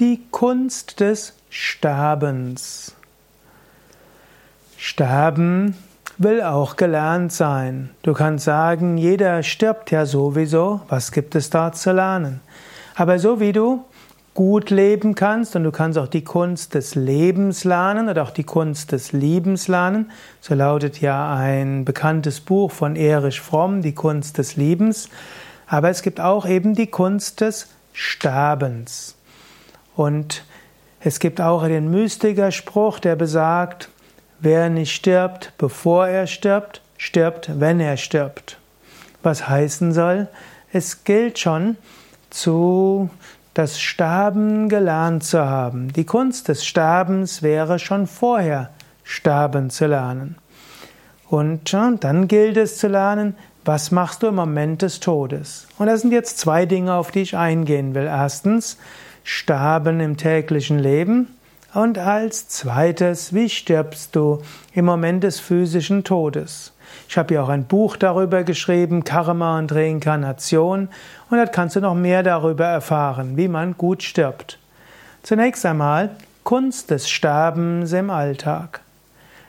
Die Kunst des Sterbens. Sterben will auch gelernt sein. Du kannst sagen, jeder stirbt ja sowieso, was gibt es da zu lernen? Aber so wie du gut leben kannst und du kannst auch die Kunst des Lebens lernen oder auch die Kunst des Liebens lernen. So lautet ja ein bekanntes Buch von Erich Fromm, die Kunst des Liebens. Aber es gibt auch eben die Kunst des Sterbens. Und es gibt auch den Mystikerspruch, der besagt, wer nicht stirbt, bevor er stirbt, stirbt, wenn er stirbt. Was heißen soll, es gilt schon zu das Sterben gelernt zu haben. Die Kunst des Sterbens wäre schon vorher sterben zu lernen. Und dann gilt es zu lernen, was machst du im Moment des Todes? Und das sind jetzt zwei Dinge, auf die ich eingehen will. Erstens, Sterben im täglichen Leben. Und als zweites, wie stirbst du im Moment des physischen Todes? Ich habe ja auch ein Buch darüber geschrieben, Karma und Reinkarnation, und dort kannst du noch mehr darüber erfahren, wie man gut stirbt. Zunächst einmal Kunst des Sterbens im Alltag.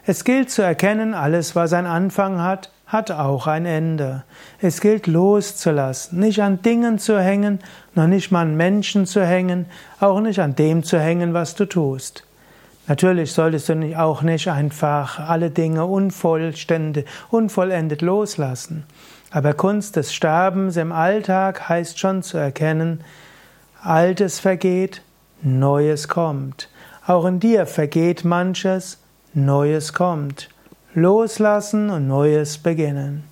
Es gilt zu erkennen, alles, was einen Anfang hat, hat auch ein Ende. Es gilt loszulassen, nicht an Dingen zu hängen, noch nicht mal an Menschen zu hängen, auch nicht an dem zu hängen, was du tust. Natürlich solltest du auch nicht einfach alle Dinge unvollständig, unvollendet loslassen. Aber Kunst des Sterbens im Alltag heißt schon zu erkennen, Altes vergeht, Neues kommt. Auch in dir vergeht manches, Neues kommt. Loslassen und Neues beginnen.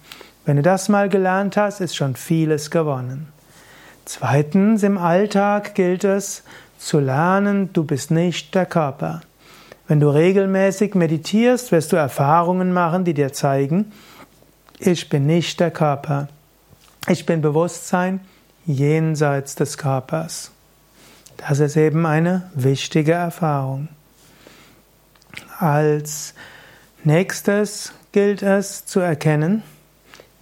Wenn du das mal gelernt hast, ist schon vieles gewonnen. Zweitens, im Alltag gilt es zu lernen, du bist nicht der Körper. Wenn du regelmäßig meditierst, wirst du Erfahrungen machen, die dir zeigen, ich bin nicht der Körper. Ich bin Bewusstsein jenseits des Körpers. Das ist eben eine wichtige Erfahrung. Als nächstes gilt es zu erkennen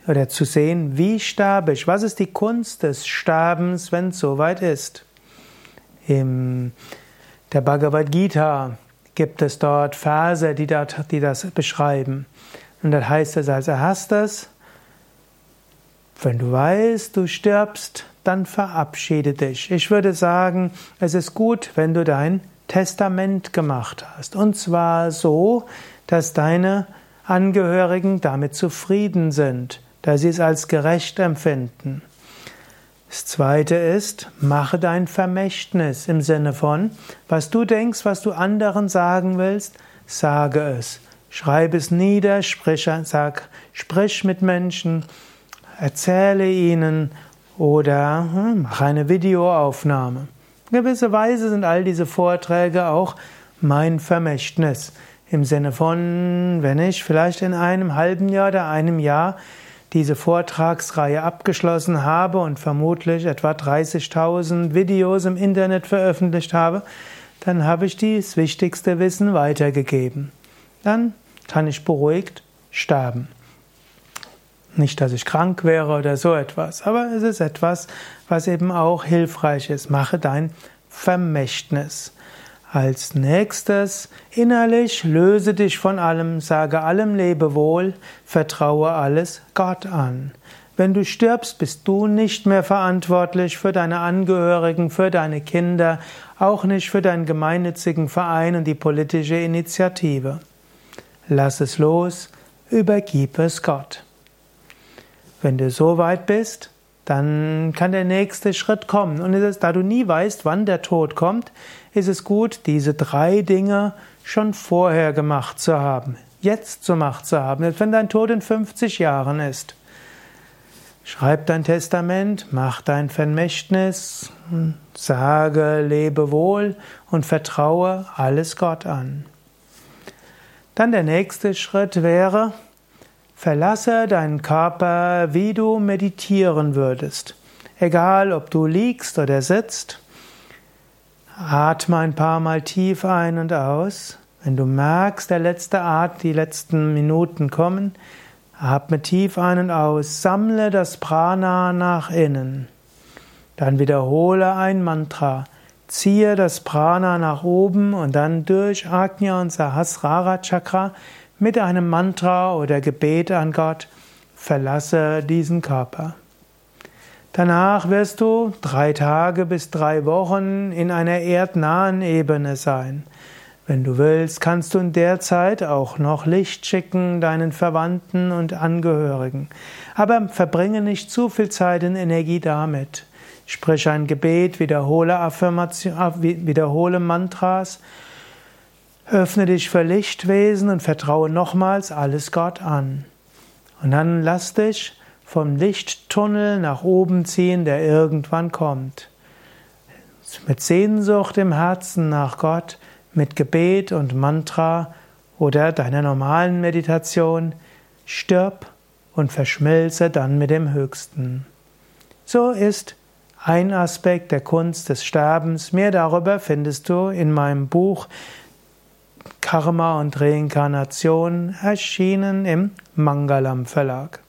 oder zu sehen, wie sterbe ich? Was ist die Kunst des Sterbens, wenn es soweit ist? In der Bhagavad Gita gibt es dort Verse, die, dort, die das beschreiben. Und dann heißt es als erstes, wenn du weißt, du stirbst, dann verabschiede dich. Ich würde sagen, es ist gut, wenn du dein Testament gemacht hast. Und zwar so, dass deine Angehörigen damit zufrieden sind, dass sie es als gerecht empfinden. Das zweite ist, mache dein Vermächtnis im Sinne von, was du denkst, was du anderen sagen willst, sage es. Schreib es nieder, sprich, sag, sprich mit Menschen, erzähle ihnen oder hm, mach eine Videoaufnahme. In gewisser Weise sind all diese Vorträge auch mein Vermächtnis. Im Sinne von, wenn ich vielleicht in einem halben Jahr oder einem Jahr diese Vortragsreihe abgeschlossen habe und vermutlich etwa 30.000 Videos im Internet veröffentlicht habe, dann habe ich das wichtigste Wissen weitergegeben. Dann kann ich beruhigt sterben. Nicht, dass ich krank wäre oder so etwas, aber es ist etwas, was eben auch hilfreich ist. Mache dein Vermächtnis. Als nächstes innerlich löse dich von allem, sage allem Lebewohl, vertraue alles Gott an. Wenn du stirbst, bist du nicht mehr verantwortlich für deine Angehörigen, für deine Kinder, auch nicht für deinen gemeinnützigen Verein und die politische Initiative. Lass es los, übergib es Gott. Wenn du so weit bist, dann kann der nächste Schritt kommen. Und ist, da du nie weißt, wann der Tod kommt, ist es gut, diese drei Dinge schon vorher gemacht zu haben, jetzt gemacht zu haben, wenn dein Tod in 50 Jahren ist. Schreib dein Testament, mach dein Vermächtnis, sage, lebe wohl und vertraue alles Gott an. Dann der nächste Schritt wäre, Verlasse deinen Körper, wie du meditieren würdest. Egal, ob du liegst oder sitzt. Atme ein paar Mal tief ein und aus. Wenn du merkst, der letzte Atem, die letzten Minuten kommen, atme tief ein und aus. Sammle das Prana nach innen. Dann wiederhole ein Mantra. ziehe das Prana nach oben und dann durch Ajna und Sahasrara Chakra mit einem Mantra oder Gebet an Gott verlasse diesen Körper. Danach wirst du drei Tage bis drei Wochen in einer erdnahen Ebene sein. Wenn du willst, kannst du in der Zeit auch noch Licht schicken deinen Verwandten und Angehörigen. Aber verbringe nicht zu viel Zeit und Energie damit. Sprich ein Gebet, wiederhole Affirmation, wiederhole Mantras, öffne dich für Lichtwesen und vertraue nochmals alles Gott an. Und dann lass dich vom Lichttunnel nach oben ziehen, der irgendwann kommt. Mit Sehnsucht im Herzen nach Gott, mit Gebet und Mantra oder deiner normalen Meditation, stirb und verschmilze dann mit dem Höchsten. So ist ein Aspekt der Kunst des Sterbens. Mehr darüber findest du in meinem Buch Karma und Reinkarnation, erschienen im Mangalam Verlag.